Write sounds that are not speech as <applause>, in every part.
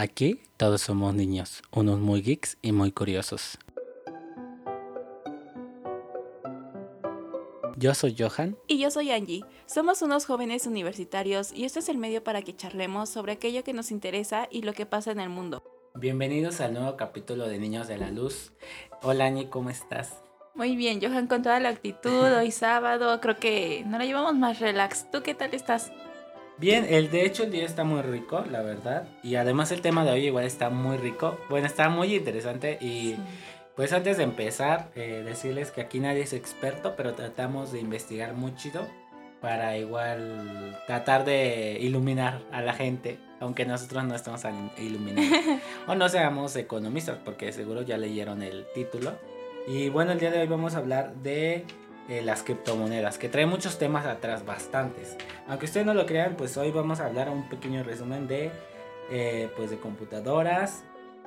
Aquí todos somos niños, unos muy geeks y muy curiosos. Yo soy Johan. Y yo soy Angie. Somos unos jóvenes universitarios y este es el medio para que charlemos sobre aquello que nos interesa y lo que pasa en el mundo. Bienvenidos al nuevo capítulo de Niños de la Luz. Hola Angie, ¿cómo estás? Muy bien, Johan, con toda la actitud. Hoy sábado, creo que no la llevamos más relax. ¿Tú qué tal estás? Bien, el de hecho el día está muy rico, la verdad. Y además el tema de hoy igual está muy rico. Bueno, está muy interesante y... Pues antes de empezar, eh, decirles que aquí nadie es experto, pero tratamos de investigar muy chido para igual tratar de iluminar a la gente, aunque nosotros no estamos iluminados. <laughs> o no seamos economistas, porque seguro ya leyeron el título. Y bueno, el día de hoy vamos a hablar de eh, las criptomonedas, que trae muchos temas atrás, bastantes. Aunque ustedes no lo crean, pues hoy vamos a hablar un pequeño resumen de, eh, pues de computadoras,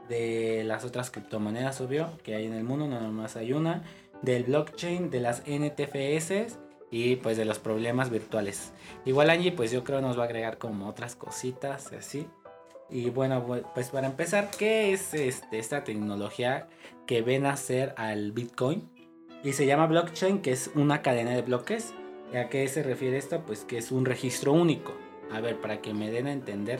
de las otras criptomonedas, obvio, que hay en el mundo, no nomás hay una, del blockchain, de las NTFS y pues de los problemas virtuales. Igual Angie, pues yo creo nos va a agregar como otras cositas, así. Y bueno, pues para empezar, ¿qué es este, esta tecnología que ven a hacer al Bitcoin? Y se llama blockchain, que es una cadena de bloques. ¿A qué se refiere esto? Pues que es un registro único. A ver, para que me den a entender,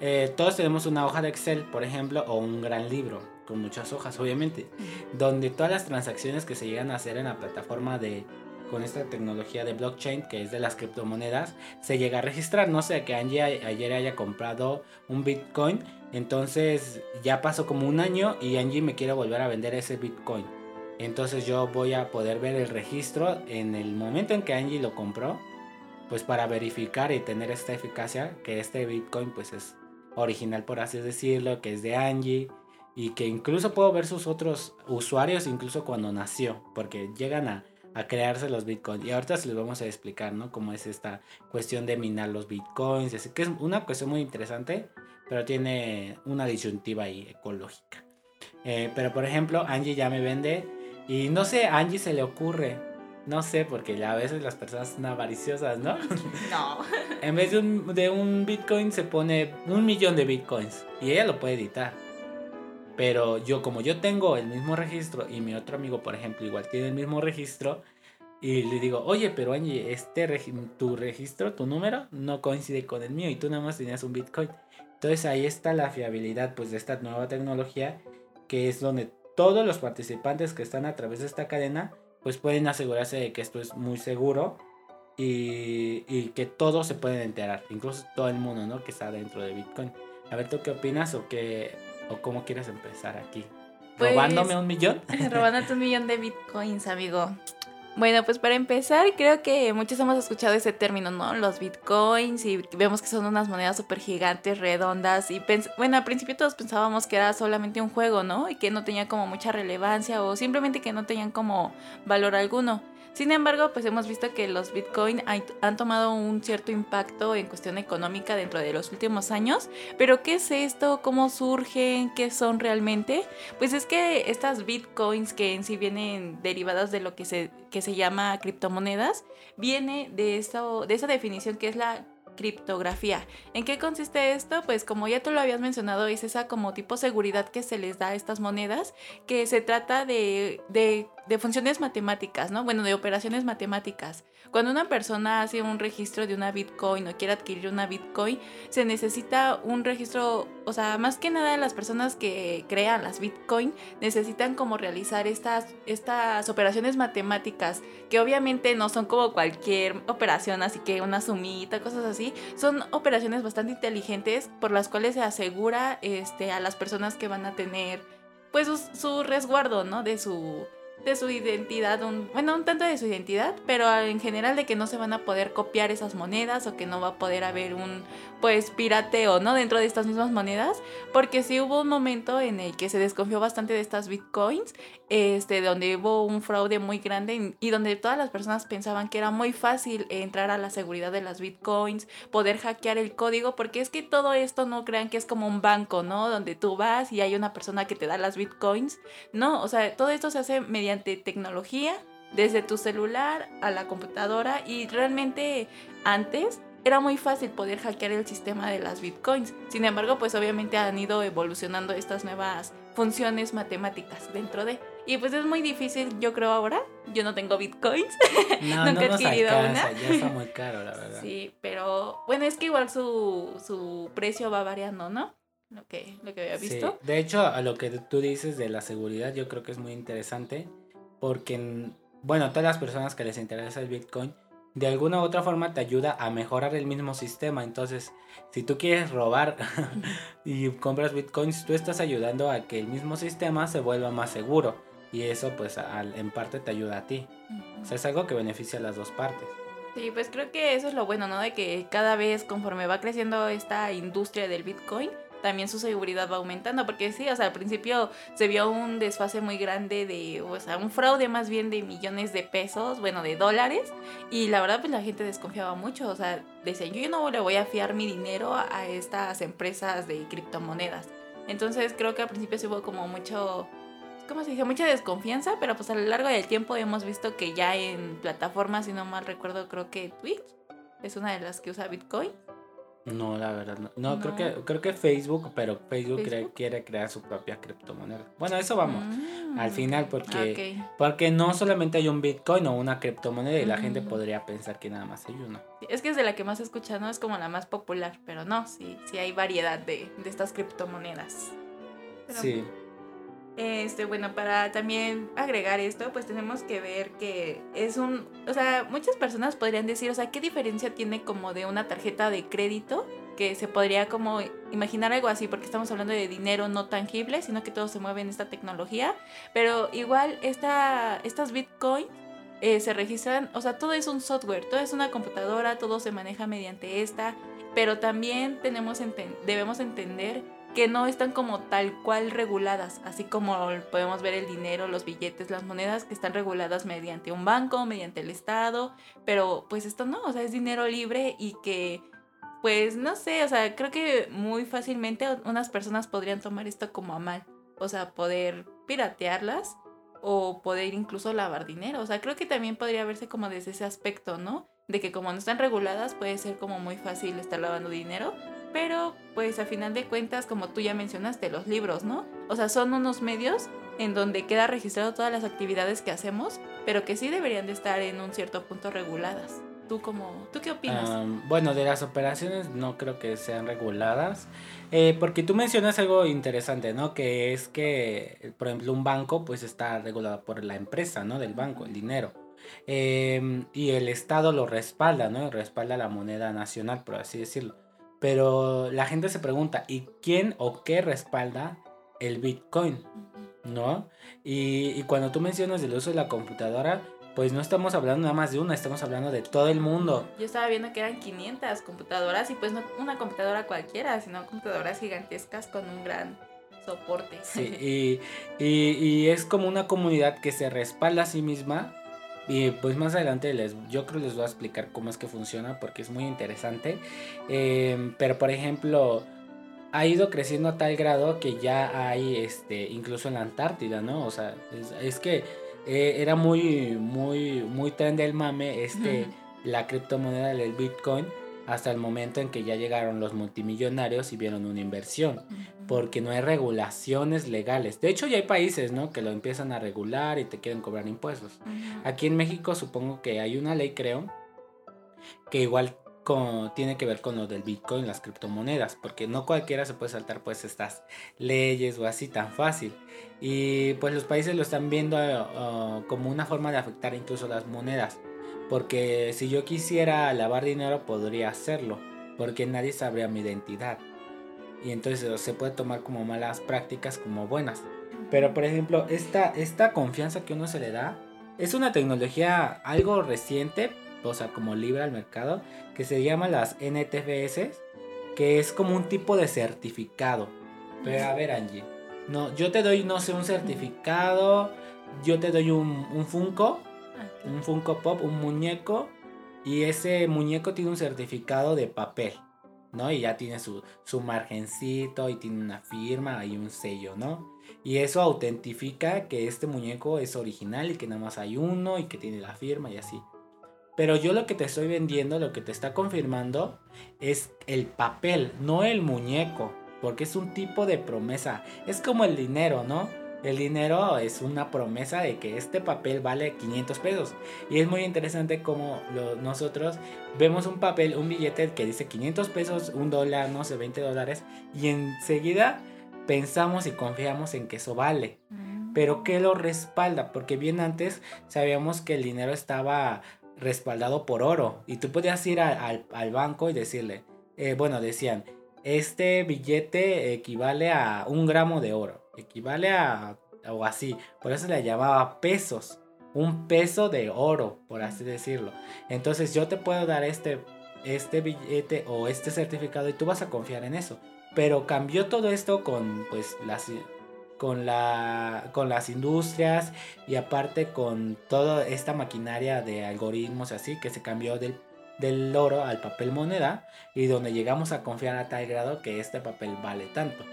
eh, todos tenemos una hoja de Excel, por ejemplo, o un gran libro con muchas hojas, obviamente, donde todas las transacciones que se llegan a hacer en la plataforma de con esta tecnología de blockchain que es de las criptomonedas se llega a registrar. No sé, que Angie ayer haya comprado un Bitcoin, entonces ya pasó como un año y Angie me quiere volver a vender ese Bitcoin. Entonces yo voy a poder ver el registro en el momento en que Angie lo compró, pues para verificar y tener esta eficacia que este Bitcoin pues es original por así decirlo, que es de Angie y que incluso puedo ver sus otros usuarios incluso cuando nació, porque llegan a, crearse los bitcoins. Y ahorita se les vamos a explicar, ¿no? Cómo es esta cuestión de minar los bitcoins, así que es una cuestión muy interesante, pero tiene una disyuntiva ahí ecológica. Eh, pero por ejemplo, Angie ya me vende y no sé, a Angie se le ocurre no sé, porque a veces las personas son avariciosas, ¿no? <laughs> No. <laughs> en vez de un, de un Bitcoin se pone un millón de Bitcoins y ella lo puede editar. Pero yo, como yo tengo el mismo registro y mi otro amigo, por ejemplo, igual tiene el mismo registro, y le digo, oye, pero Angie, este tu registro, tu número, no coincide con el mío y tú nada más tenías un Bitcoin. Entonces ahí está la fiabilidad pues, de esta nueva tecnología, que es donde todos los participantes que están a través de esta cadena pues pueden asegurarse de que esto es muy seguro y, que todos se pueden enterar, incluso todo el mundo, ¿no? Que está dentro de Bitcoin. A ver, ¿tú qué opinas o qué o cómo quieres empezar aquí? Pues, ¿Robándome un millón? <laughs> robándote un millón de Bitcoins, amigo. Bueno, pues para empezar, creo que muchos hemos escuchado ese término, ¿no? Los bitcoins y vemos que son unas monedas súper gigantes, redondas y bueno, al principio todos pensábamos que era solamente un juego, ¿no? Y que no tenía como mucha relevancia o simplemente que no tenían como valor alguno. Sin embargo, pues hemos visto que los Bitcoin han tomado un cierto impacto en cuestión económica dentro de los últimos años. Pero ¿qué es esto? ¿Cómo surgen? ¿Qué son realmente? Pues es que estas Bitcoins que en sí vienen derivadas de lo que se, que se llama criptomonedas, viene de, eso, de esa definición que es la criptografía. ¿En qué consiste esto? Pues como ya tú lo habías mencionado, es esa como tipo seguridad que se les da a estas monedas, que se trata de, de de funciones matemáticas, ¿no? Bueno, de operaciones matemáticas. Cuando una persona hace un registro de una Bitcoin o quiere adquirir una Bitcoin, se necesita un registro, o sea, más que nada las personas que crean las Bitcoin necesitan como realizar estas, estas operaciones matemáticas, que obviamente no son como cualquier operación, así que una sumita, cosas así, son operaciones bastante inteligentes por las cuales se asegura este, a las personas que van a tener pues su resguardo, ¿no? De su de su identidad, un, bueno, un tanto de su identidad, pero en general de que no se van a poder copiar esas monedas o que no va a poder haber un, pues, pirateo, ¿no? Dentro de estas mismas monedas, porque sí hubo un momento en el que se desconfió bastante de estas bitcoins, este, donde hubo un fraude muy grande y donde todas las personas pensaban que era muy fácil entrar a la seguridad de las bitcoins, poder hackear el código, porque es que todo esto no crean que es como un banco, ¿no? Donde tú vas y hay una persona que te da las bitcoins, no, o sea, todo esto se hace mediante mediante tecnología, desde tu celular a la computadora y realmente antes era muy fácil poder hackear el sistema de las bitcoins. Sin embargo, pues obviamente han ido evolucionando estas nuevas funciones matemáticas dentro de... Y pues es muy difícil, yo creo ahora. Yo no tengo bitcoins. <laughs> No, <laughs> Nunca he adquirido una. Ya está muy <laughs> caro, la verdad. Sí, pero bueno, es que igual su, su precio va variando, ¿no? Lo que, lo que había visto. Sí. De hecho, a lo que tú dices de la seguridad, yo creo que es muy interesante. Porque, bueno, todas las personas que les interesa el bitcoin de alguna u otra forma te ayuda a mejorar el mismo sistema. Entonces, si tú quieres robar <laughs> y compras bitcoins, tú estás ayudando a que el mismo sistema se vuelva más seguro. Y eso pues en parte te ayuda a ti. O sea, es algo que beneficia a las dos partes. Sí, pues creo que eso es lo bueno, ¿no? De que cada vez conforme va creciendo esta industria del bitcoin, también su seguridad va aumentando, porque sí, o sea, al principio se vio un desfase muy grande de, o sea, un fraude más bien de millones de pesos, bueno, de dólares, y la verdad pues la gente desconfiaba mucho, o sea, decían, yo no le voy a fiar mi dinero a estas empresas de criptomonedas. Entonces creo que al principio se hubo como mucho, ¿cómo se dice? Mucha desconfianza, pero pues a lo largo del tiempo hemos visto que ya en plataformas, si no mal recuerdo, creo que Twitch es una de las que usa Bitcoin no, la verdad no. No, Creo, que, creo que Facebook, pero Facebook, quiere crear su propia criptomoneda. Bueno, eso vamos al final porque, porque no solamente hay un Bitcoin o una criptomoneda y la gente podría pensar que nada más hay uno. Es que es de la que más escucha, ¿no? Es como la más popular, pero no, sí, sí hay variedad de, estas criptomonedas. sí. Este, bueno, para también agregar esto, pues tenemos que ver que es un, o sea, muchas personas podrían decir, o sea, ¿qué diferencia tiene como de una tarjeta de crédito? Que se podría como imaginar algo así, porque estamos hablando de dinero no tangible, sino que todo se mueve en esta tecnología, pero igual esta, estas bitcoins eh, se registran, o sea, todo es un software, todo es una computadora, todo se maneja mediante esta, pero también tenemos debemos entender que no están como tal cual reguladas, así como podemos ver el dinero, los billetes, las monedas que están reguladas mediante un banco, mediante el Estado, pero pues esto no, o sea, es dinero libre y que pues no sé, o sea, creo que muy fácilmente unas personas podrían tomar esto como a mal, o sea, poder piratearlas o poder incluso lavar dinero, o sea, creo que también podría verse como desde ese aspecto, ¿no? De que como no están reguladas puede ser como muy fácil estar lavando dinero pero pues a final de cuentas, como tú ya mencionaste, los libros, ¿no? O sea, son unos medios en donde queda registrado todas las actividades que hacemos, pero que sí deberían de estar en un cierto punto reguladas. ¿Tú, cómo, ¿tú qué opinas? bueno, de las operaciones no creo que sean reguladas, eh, porque tú mencionas algo interesante, ¿no? Que es que, por ejemplo, un banco pues está regulado por la empresa, ¿no? Del banco, el dinero. Em, y el Estado lo respalda, ¿no? Respalda la moneda nacional, por así decirlo. Pero la gente se pregunta, ¿y quién o qué respalda el Bitcoin? ¿No? Y, cuando tú mencionas el uso de la computadora, pues no estamos hablando nada más de una, estamos hablando de todo el mundo. Yo estaba viendo que eran 500 computadoras y pues no una computadora cualquiera, sino computadoras gigantescas con un gran soporte. Sí, <laughs> y, y es como una comunidad que se respalda a sí misma y pues más adelante les, yo creo les voy a explicar cómo es que funciona porque es muy interesante. Em, pero por ejemplo, ha ido creciendo a tal grado que ya hay, este, incluso en la Antártida, ¿no? O sea, es, que eh, era muy, muy, muy tren del mame, este, la criptomoneda del Bitcoin hasta el momento en que ya llegaron los multimillonarios y vieron una inversión, porque no hay regulaciones legales. De hecho, ya hay países, ¿no? Que lo empiezan a regular y te quieren cobrar impuestos. Aquí en México supongo que hay una ley, creo, que igual tiene que ver con lo del Bitcoin, las criptomonedas, porque no cualquiera se puede saltar pues estas leyes o así tan fácil. Y pues los países lo están viendo uh, como una forma de afectar incluso las monedas. Porque si yo quisiera lavar dinero podría hacerlo, porque nadie sabría mi identidad. Y entonces se puede tomar como malas prácticas como buenas. Pero por ejemplo, esta, esta confianza que uno se le da es una tecnología algo reciente, o sea, como libre al mercado, que se llama las NTFS, que es como un tipo de certificado. Pero a ver, Angie, no, yo te doy, no sé, un certificado, yo te doy un, un Funko un Funko Pop, un muñeco, y ese muñeco tiene un certificado de papel, ¿no? Y ya tiene su, su margencito y tiene una firma y un sello, ¿no? Y eso autentifica que este muñeco es original y que nada más hay uno y que tiene la firma y así. Pero yo lo que te estoy vendiendo, lo que te está confirmando, es el papel, no el muñeco. Porque es un tipo de promesa. Es como el dinero, ¿no? El dinero es una promesa de que este papel vale 500 pesos. Y es muy interesante como nosotros vemos un papel, un billete que dice 500 pesos, un dólar, no sé, 20 dólares. Y enseguida pensamos y confiamos en que eso vale. Mm. Pero ¿qué lo respalda? Porque bien antes sabíamos que el dinero estaba respaldado por oro. Y tú podías ir al, banco y decirle, eh, bueno, decían, este billete equivale a un gramo de oro equivale a, o así, por eso le llamaba pesos, un peso de oro, por así decirlo. Entonces yo te puedo dar este, este billete o este certificado y tú vas a confiar en eso. Pero cambió todo esto con pues las con la con las industrias y aparte con toda esta maquinaria de algoritmos así que se cambió del del oro al papel moneda y donde llegamos a confiar a tal grado que este papel vale tanto.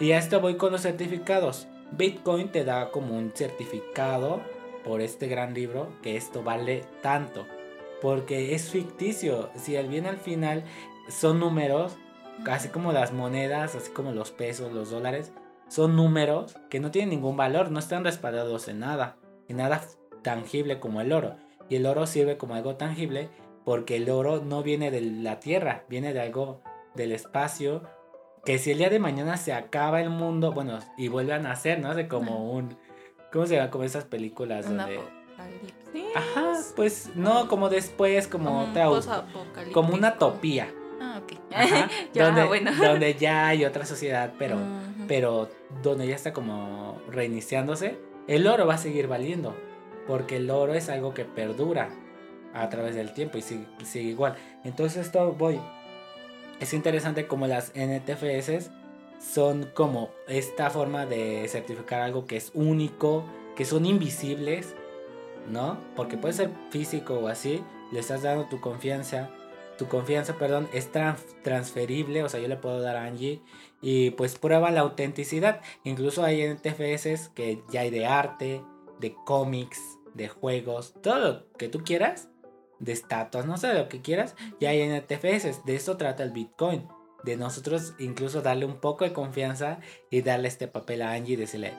Y a esto voy con los certificados. Bitcoin te da como un certificado por este gran libro que esto vale tanto. Porque es ficticio. Si al bien al final son números, así como las monedas, así como los pesos, los dólares, son números que no tienen ningún valor, no están respaldados en nada, en nada tangible como el oro. Y el oro sirve como algo tangible porque el oro no viene de la tierra, viene de algo del espacio que si el día de mañana se acaba el mundo, bueno, y vuelve a nacer, ¿no? Hace como un... ¿Cómo se llama? Como esas películas donde... Ajá, pues no, como después, como, otra... Como una topía. Ah, ok. <laughs> ya, donde, bueno. <laughs> donde ya hay otra sociedad, pero, pero donde ya está como reiniciándose, el oro va a seguir valiendo. Porque el oro es algo que perdura a través del tiempo y sigue, sigue igual. Entonces esto voy es interesante como las NTFS son como esta forma de certificar algo que es único, que son invisibles, ¿no? Porque puede ser físico o así, le estás dando tu confianza, tu confianza, perdón, es transferible, o sea, yo le puedo dar a Angie y pues prueba la autenticidad. Incluso hay NTFS que ya hay de arte, de cómics, de juegos, todo lo que tú quieras de estatuas, no sé, lo que quieras, y hay NTFS. De eso trata el Bitcoin. De nosotros incluso darle un poco de confianza y darle este papel a Angie y decirle,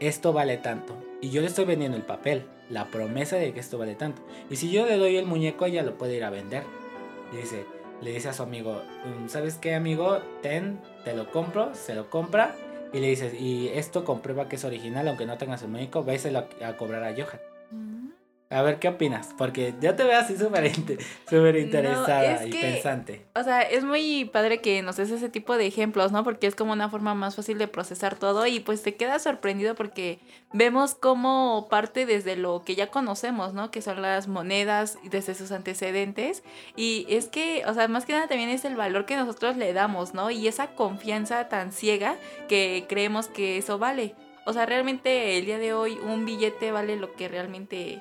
esto vale tanto. Y yo le estoy vendiendo el papel, la promesa de que esto vale tanto. Y si yo le doy el muñeco, ella lo puede ir a vender. Y dice, le dice a su amigo, mm, ¿sabes qué amigo? Ten, te lo compro, se lo compra. Y le dices, y esto comprueba que es original, aunque no tengas el muñeco, váyaselo a cobrar a Johan. A ver, ¿qué opinas? Porque yo te veo así súper interesada y pensante. O sea, es muy padre que nos des ese tipo de ejemplos, ¿no? Porque es como una forma más fácil de procesar todo y pues te quedas sorprendido porque vemos cómo parte desde lo que ya conocemos, ¿no? Que son las monedas desde sus antecedentes. Y es que, o sea, más que nada también es el valor que nosotros le damos, ¿no? Y esa confianza tan ciega que creemos que eso vale. O sea, realmente el día de hoy un billete vale lo que realmente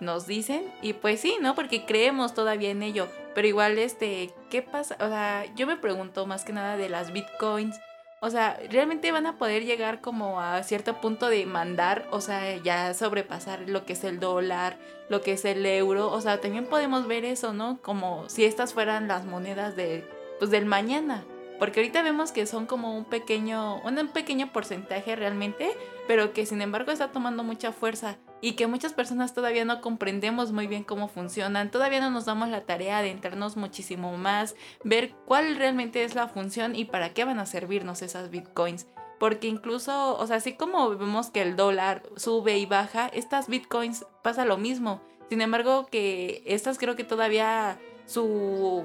nos dicen y pues sí, ¿no? Porque creemos todavía en ello, pero igual este, ¿qué pasa? O sea, yo me pregunto más que nada de las bitcoins, o sea, ¿realmente van a poder llegar como a cierto punto de mandar, o sea, ya sobrepasar lo que es el dólar, lo que es el euro? O sea, también podemos ver eso, ¿no? Como si estas fueran las monedas de, pues, del mañana. Porque ahorita vemos que son como un pequeño, un pequeño porcentaje realmente, pero que sin embargo está tomando mucha fuerza y que muchas personas todavía no comprendemos muy bien cómo funcionan, todavía no nos damos la tarea de entrarnos muchísimo más, ver cuál realmente es la función y para qué van a servirnos esas bitcoins. Porque incluso, o sea, así como vemos que el dólar sube y baja, estas bitcoins pasa lo mismo. Sin embargo, que estas creo que todavía su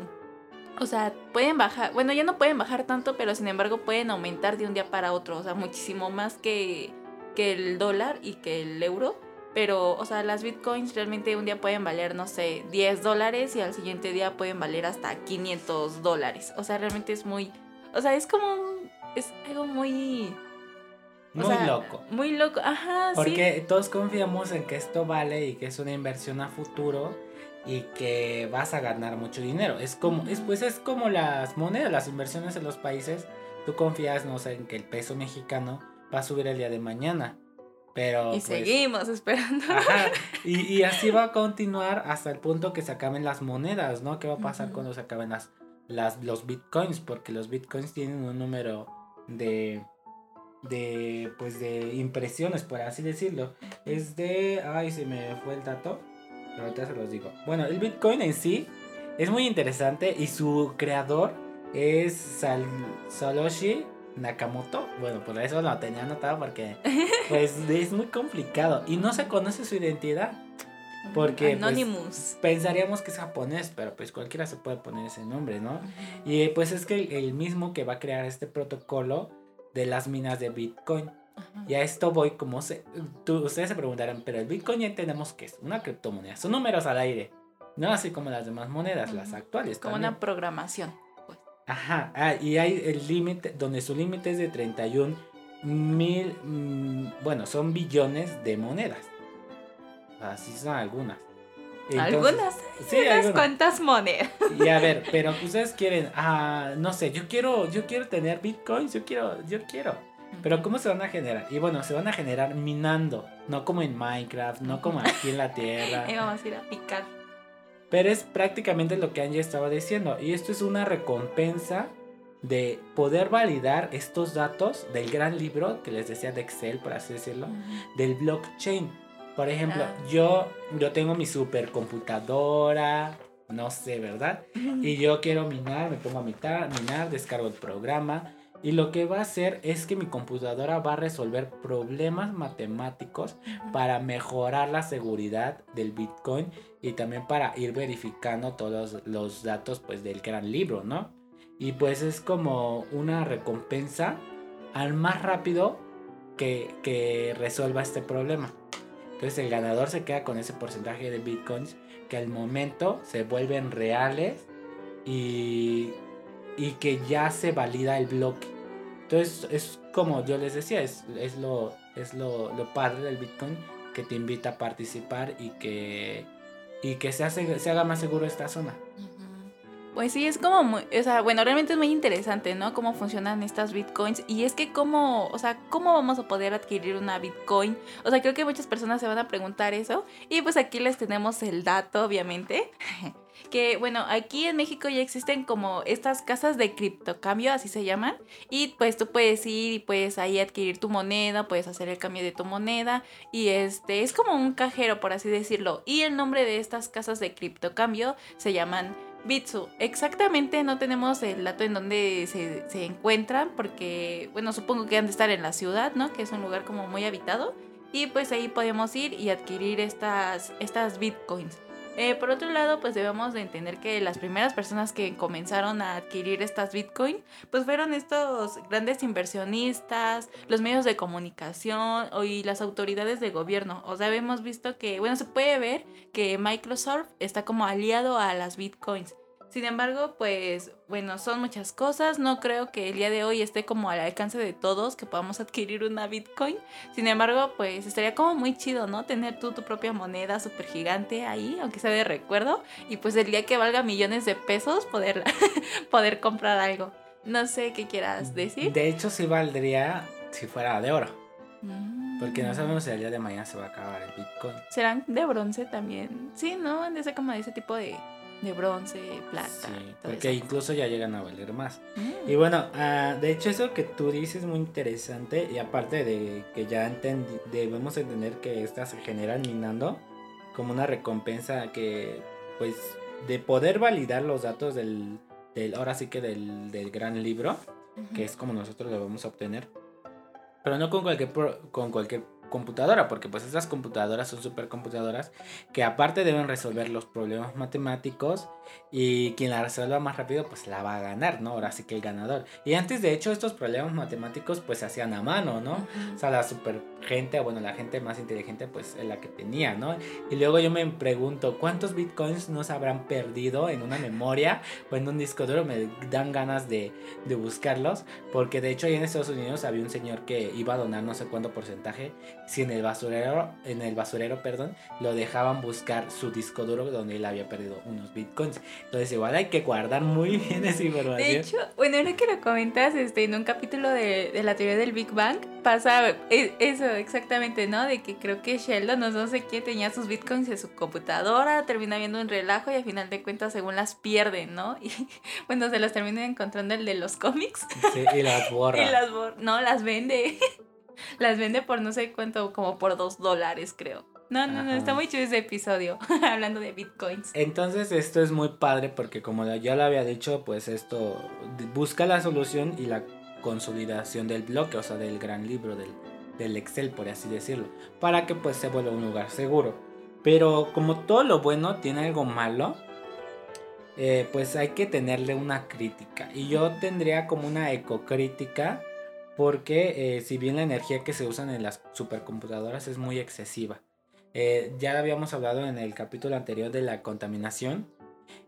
o sea, pueden bajar, bueno, ya no pueden bajar tanto, pero sin embargo pueden aumentar de un día para otro, o sea, muchísimo más que, que el dólar y que el euro. Pero, o sea, las bitcoins realmente un día pueden valer, no sé, 10 dólares y al siguiente día pueden valer hasta 500 dólares. O sea, realmente es muy, o sea, es como, es algo muy... Muy loco. Muy loco, ajá. Porque todos confiamos en que esto vale y que es una inversión a futuro y que vas a ganar mucho dinero. Es como, es, pues es como las monedas, las inversiones en los países. Tú confías, no sé, en que el peso mexicano va a subir el día de mañana. Pero, y pues, seguimos esperando. Ajá, y, y, <laughs> así va a continuar hasta el punto que se acaben las monedas, ¿no? ¿Qué va a pasar cuando se acaben las, las, los bitcoins? Porque los bitcoins tienen un número de, de, pues de impresiones, por así decirlo. Es de, ay, se me fue el dato, pero ahorita se los digo. Bueno, el bitcoin en sí es muy interesante y su creador es Sal, Nakamoto. Bueno, por eso lo tenía anotado porque <laughs> pues es muy complicado y no se conoce su identidad. Porque, pues, Anonymous. Pensaríamos que es japonés, pero pues cualquiera se puede poner ese nombre, ¿no? Y pues es que el, el mismo que va a crear este protocolo de las minas de Bitcoin. Ajá. Y a esto voy como se... tú- ustedes se preguntarán, pero el Bitcoin ya entendemos que es una criptomoneda. Son números al aire. No así como las demás monedas, las actuales. Como también. una programación. Ajá, ah, y hay el límite, donde su límite es de 31 mil, mm, bueno, son billones de monedas. Así son algunas. Entonces- algunas, Sí, unas algunas. cuantas monedas. Y a ver, <laughs> pero ustedes quieren, ah, no sé, yo quiero, yo quiero tener bitcoins, yo quiero, yo quiero. Pero ¿cómo se van a generar? Y bueno, se van a generar minando, no como en Minecraft, no como aquí en la <laughs> Tierra. Ahí vamos a ir a picar. Pero es prácticamente lo que Angie estaba diciendo. Y esto es una recompensa de poder validar estos datos del gran libro que les decía de Excel, por así decirlo, del blockchain. Por ejemplo, Ah. yo, yo tengo mi supercomputadora, no sé, ¿verdad? Y yo quiero minar, me pongo a mitar, minar, descargo el programa. Y lo que va a hacer es que mi computadora va a resolver problemas matemáticos para mejorar la seguridad del Bitcoin y también para ir verificando todos los, datos pues del gran libro, ¿no? Y pues es como una recompensa al más rápido que, que resuelva este problema. Entonces el ganador se queda con ese porcentaje de Bitcoins que al momento se vuelven reales y, y que ya se valida el bloque. Entonces es como yo les decía, es, es, lo, es lo, lo padre del Bitcoin que te invita a participar y que, y que se, hace, se haga más seguro esta zona. Pues sí, es como muy, o sea, bueno, realmente es muy interesante, ¿no? Cómo funcionan estas bitcoins. Y es que cómo, o sea, ¿cómo vamos a poder adquirir una bitcoin? O sea, creo que muchas personas se van a preguntar eso. Y pues aquí les tenemos el dato, obviamente. <laughs> Que bueno, aquí en México ya existen como estas casas de criptocambio, así se llaman. Y pues tú puedes ir y puedes ahí adquirir tu moneda, puedes hacer el cambio de tu moneda. Y este es como un cajero, por así decirlo. Y el nombre de estas casas de criptocambio se llaman Bitsu. Exactamente no tenemos el dato en donde se, se encuentran, porque, bueno, supongo que han de estar en la ciudad, ¿no? Que es un lugar como muy habitado. Y pues ahí podemos ir y adquirir estas, estas bitcoins. Eh, por otro lado, pues debemos de entender que las primeras personas que comenzaron a adquirir estas bitcoins, pues fueron estos grandes inversionistas, los medios de comunicación y las autoridades de gobierno. O sea, hemos visto que, bueno, se puede ver que Microsoft está como aliado a las bitcoins. Sin embargo, pues bueno, son muchas cosas. No creo que el día de hoy esté como al alcance de todos que podamos adquirir una Bitcoin. Sin embargo, pues estaría como muy chido, ¿no? Tener tú tu propia moneda súper gigante ahí, aunque sea de recuerdo. Y pues el día que valga millones de pesos, poder, <laughs> poder comprar algo. No sé qué quieras decir. De hecho, sí valdría si fuera de oro. Mm. Porque no sabemos si el día de mañana se va a acabar el Bitcoin. Serán de bronce también. Sí, ¿no? De ser como de ese tipo de, de bronce, plata. Sí, porque eso. incluso ya llegan a valer más. Mm. Y bueno, ah, de hecho eso que tú dices es muy interesante y aparte de que ya entendi- debemos entender que estas se generan minando como una recompensa que pues de poder validar los datos del, del ahora sí que del, del gran libro, que es como nosotros lo vamos a obtener. Pero no con cualquier, pro- con cualquier computadora, porque pues estas computadoras son supercomputadoras que aparte deben resolver los problemas matemáticos y quien la resuelva más rápido pues la va a ganar, ¿no? Ahora sí que el ganador. Y antes de hecho estos problemas matemáticos pues se hacían a mano, ¿no? O sea, la super gente, bueno, la gente más inteligente pues es la que tenía, ¿no? Y luego yo me pregunto, ¿cuántos bitcoins no se habrán perdido en una memoria o en un disco duro? Me dan ganas de, de buscarlos, porque de hecho ahí en Estados Unidos había un señor que iba a donar no sé cuánto porcentaje, si en el basurero, en el basurero, perdón, lo dejaban buscar su disco duro donde él había perdido unos bitcoins. Entonces igual hay que guardar muy <laughs> bien esa información. De hecho, bueno, ahora que lo comentas, este, en un capítulo de, de la teoría del Big Bang, pasa e, eso exactamente, ¿no? De que creo que Sheldon, no sé quién, tenía sus bitcoins en su computadora, termina viendo un relajo y al final de cuentas según las pierden, ¿no? <laughs> Y bueno, se las termina encontrando el de los cómics. Sí, y las <laughs> borra. y las borra. No, las vende. las vende por no sé cuánto, como por dos dólares, creo. No, no, no, está muy chido ese episodio, <laughs> hablando de bitcoins. Entonces esto es muy padre porque como ya lo había dicho, pues esto busca la solución y la consolidación del bloque, o sea, del gran libro, del, del Excel, por así decirlo, para que pues se vuelva un lugar seguro. Pero como todo lo bueno tiene algo malo, eh, pues hay que tenerle una crítica. Y yo tendría como una ecocrítica porque eh, si bien la energía que se usa en las supercomputadoras es muy excesiva. Eh, ya habíamos hablado en el capítulo anterior de la contaminación,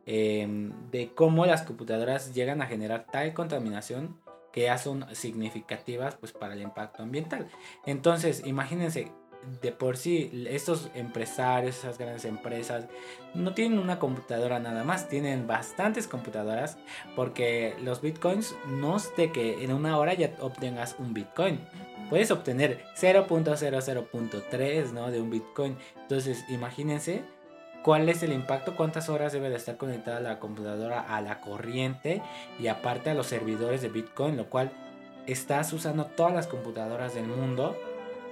em, de cómo las computadoras llegan a generar tal contaminación que ya son significativas pues, para el impacto ambiental. Entonces, imagínense, de por sí, estos empresarios, esas grandes empresas, no tienen una computadora nada más, tienen bastantes computadoras porque los bitcoins no es de que en una hora ya obtengas un bitcoin. Puedes obtener 0.00.3 ¿no? de un bitcoin. Entonces, imagínense cuál es el impacto, cuántas horas debe de estar conectada la computadora a la corriente y aparte a los servidores de bitcoin, lo cual estás usando todas las computadoras del mundo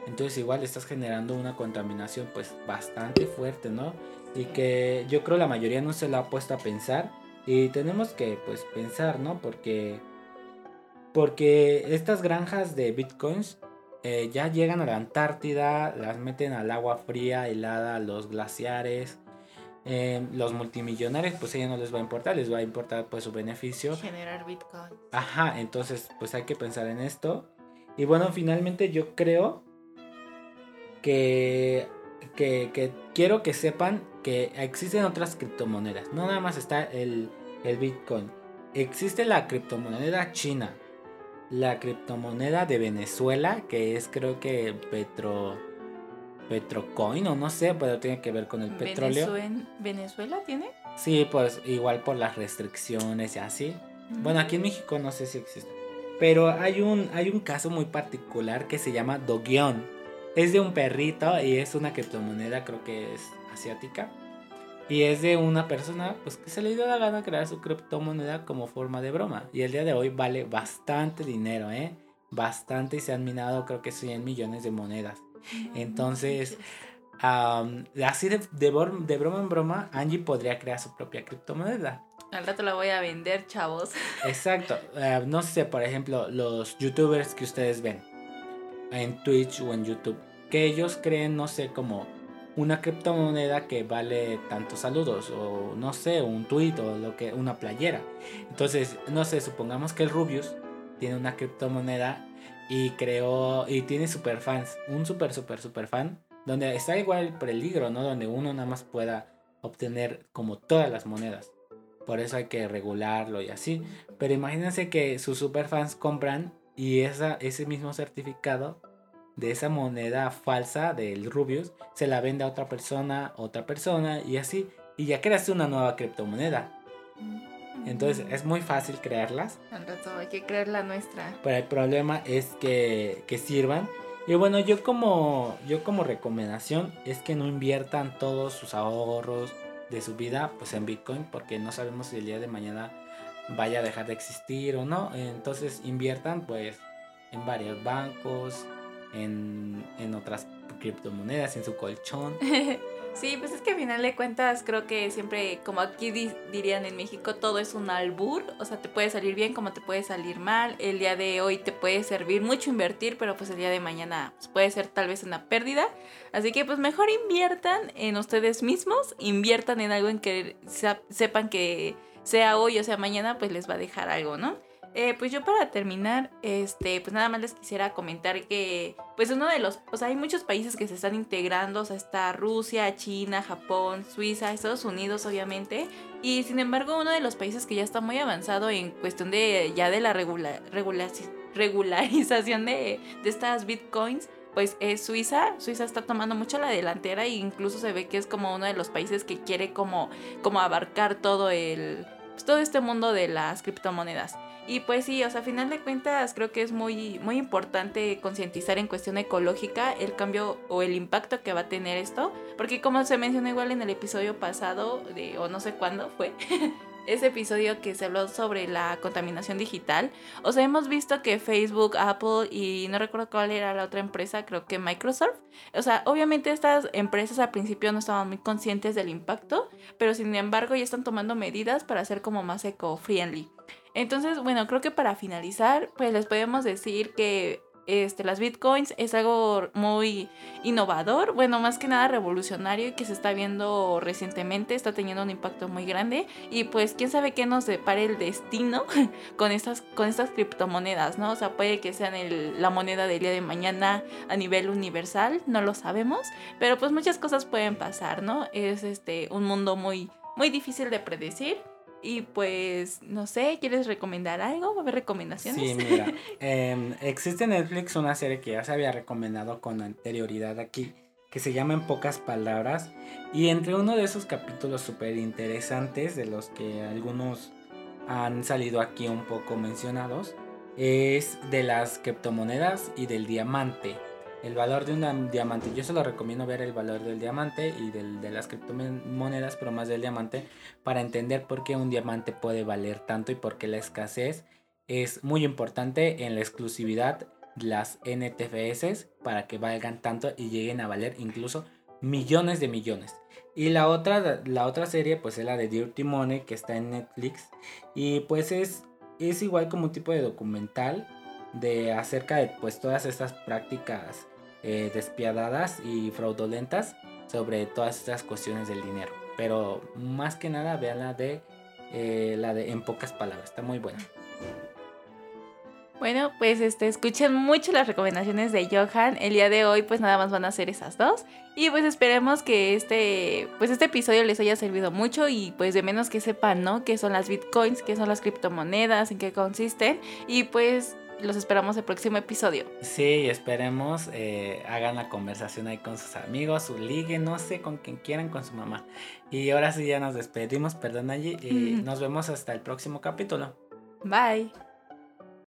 entonces igual estás generando una contaminación pues bastante fuerte, ¿no? Y que yo creo la mayoría no se lo ha puesto a pensar y tenemos que pues pensar, ¿no? Porque porque estas granjas de bitcoins eh, ya llegan a la Antártida, las meten al agua fría, helada, a los glaciares. Eh, los multimillonarios, pues a ellos no les va a importar, les va a importar pues su beneficio. Generar bitcoin. Ajá, entonces pues hay que pensar en esto. Y bueno, finalmente yo creo que, que, quiero que sepan que existen otras criptomonedas. No nada más está el, el Bitcoin. Existe la criptomoneda china. La criptomoneda de Venezuela, que es creo que Petro... Petrocoin o no sé, pero tiene que ver con el petróleo. ¿Venezuela tiene? Sí, pues igual por las restricciones y así. Bueno, aquí en México no sé si existe. Pero hay un, hay un caso muy particular que se llama Dogeon es de un perrito y es una criptomoneda, creo que es asiática. Y es de una persona pues que se le dio la gana crear su criptomoneda como forma de broma. Y el día de hoy vale bastante dinero, ¿eh? Bastante y se han minado creo que 100 millones de monedas. Entonces, así de, de, broma en broma, Angie podría crear su propia criptomoneda. Al rato la voy a vender, chavos. Exacto. Eh, no sé, por ejemplo, los youtubers que ustedes ven en Twitch o en YouTube, que ellos creen, no sé, como una criptomoneda que vale tantos saludos o no sé, un tweet o lo que una playera. Entonces, no sé, supongamos que el Rubius tiene una criptomoneda y creó y tiene super fans, un super super super fan, donde está igual el peligro, ¿no? Donde uno nada más pueda obtener como todas las monedas. Por eso hay que regularlo y así. Pero imagínense que sus super fans compran y esa, ese mismo certificado de esa moneda falsa del Rubius se la vende a otra persona, otra persona y así. Y ya creaste una nueva criptomoneda. Entonces es muy fácil crearlas. Al rato hay que crear la nuestra. Pero el problema es que, que sirvan. Y bueno, yo como, yo como recomendación es que no inviertan todos sus ahorros de su vida pues en Bitcoin porque no sabemos si el día de mañana vaya a dejar de existir o no. Entonces inviertan pues en varios bancos, en, en otras criptomonedas, en su colchón. <laughs> Sí, pues es que a final de cuentas creo que siempre, como aquí dirían en México, todo es un albur, o sea, te puede salir bien como te puede salir mal. El día de hoy te puede servir mucho invertir, pero pues el día de mañana pues, puede ser tal vez una pérdida. Así que pues mejor inviertan en ustedes mismos, inviertan en algo en que sepan que sea hoy o sea mañana, pues les va a dejar algo, ¿no? Eh, pues yo para terminar, este, pues nada más les quisiera comentar que, pues uno de los, o sea, hay muchos países que se están integrando, o sea, está Rusia, China, Japón, Suiza, Estados Unidos, obviamente, y sin embargo uno de los países que ya está muy avanzado en cuestión de ya de la regula, regularización de, de estas bitcoins, pues es Suiza. Suiza está tomando mucho la delantera e incluso se ve que es como uno de los países que quiere como, como abarcar todo el pues, todo este mundo de las criptomonedas. Y pues sí, o sea, a final de cuentas creo que es muy, muy importante concientizar en cuestión ecológica el cambio o el impacto que va a tener esto, porque como se mencionó igual en el episodio pasado, de, o no sé cuándo fue, <laughs> ese episodio que se habló sobre la contaminación digital. O sea, hemos visto que Facebook, Apple y no recuerdo cuál era la otra empresa, creo que Microsoft. O sea, obviamente estas empresas al principio no estaban muy conscientes del impacto, pero sin embargo ya están tomando medidas para ser como más eco-friendly. Entonces, bueno, creo que para finalizar, pues les podemos decir que este, las bitcoins es algo muy innovador, bueno, más que nada revolucionario y que se está viendo recientemente, está teniendo un impacto muy grande y pues quién sabe qué nos depare el destino <laughs> con estas, con estas criptomonedas, ¿no? O sea, puede que sean la moneda del día de mañana a nivel universal, no lo sabemos, pero pues muchas cosas pueden pasar, ¿no? Es este, un mundo muy, muy difícil de predecir y pues, no sé, ¿quieres recomendar algo? ¿Va a haber recomendaciones? Sí, mira, <laughs> em, existe en Netflix una serie que ya se había recomendado con anterioridad aquí, que se llama En pocas palabras. Y entre uno de esos capítulos súper interesantes, de los que algunos han salido aquí un poco mencionados, es de las criptomonedas y del diamante el valor de un diamante. Yo se lo recomiendo ver el valor del diamante y del, de las criptomonedas, pero más del diamante, para entender por qué un diamante puede valer tanto y por qué la escasez es muy importante en la exclusividad de las NTFS para que valgan tanto y lleguen a valer incluso millones de millones. Y la otra, la otra serie pues es la de Dirty Money que está en Netflix y pues es, es igual como un tipo de documental de acerca de pues todas estas prácticas eh, despiadadas y fraudulentas sobre todas estas cuestiones del dinero. Pero más que nada vean la de, eh, la de en pocas palabras, está muy buena. Bueno, pues este, escuchen mucho las recomendaciones de Johan. El día de hoy, pues nada más van a ser esas dos. Y pues esperemos que este, pues este episodio les haya servido mucho y pues de menos que sepan, ¿no? ¿Qué son las bitcoins? ¿Qué son las criptomonedas? ¿En qué consisten? Y pues los esperamos el próximo episodio. Sí, esperemos eh, hagan la conversación ahí con sus amigos, su ligue, no sé, con quien quieran, con su mamá. Y ahora sí ya nos despedimos, perdón allí, y nos vemos hasta el próximo capítulo. Bye.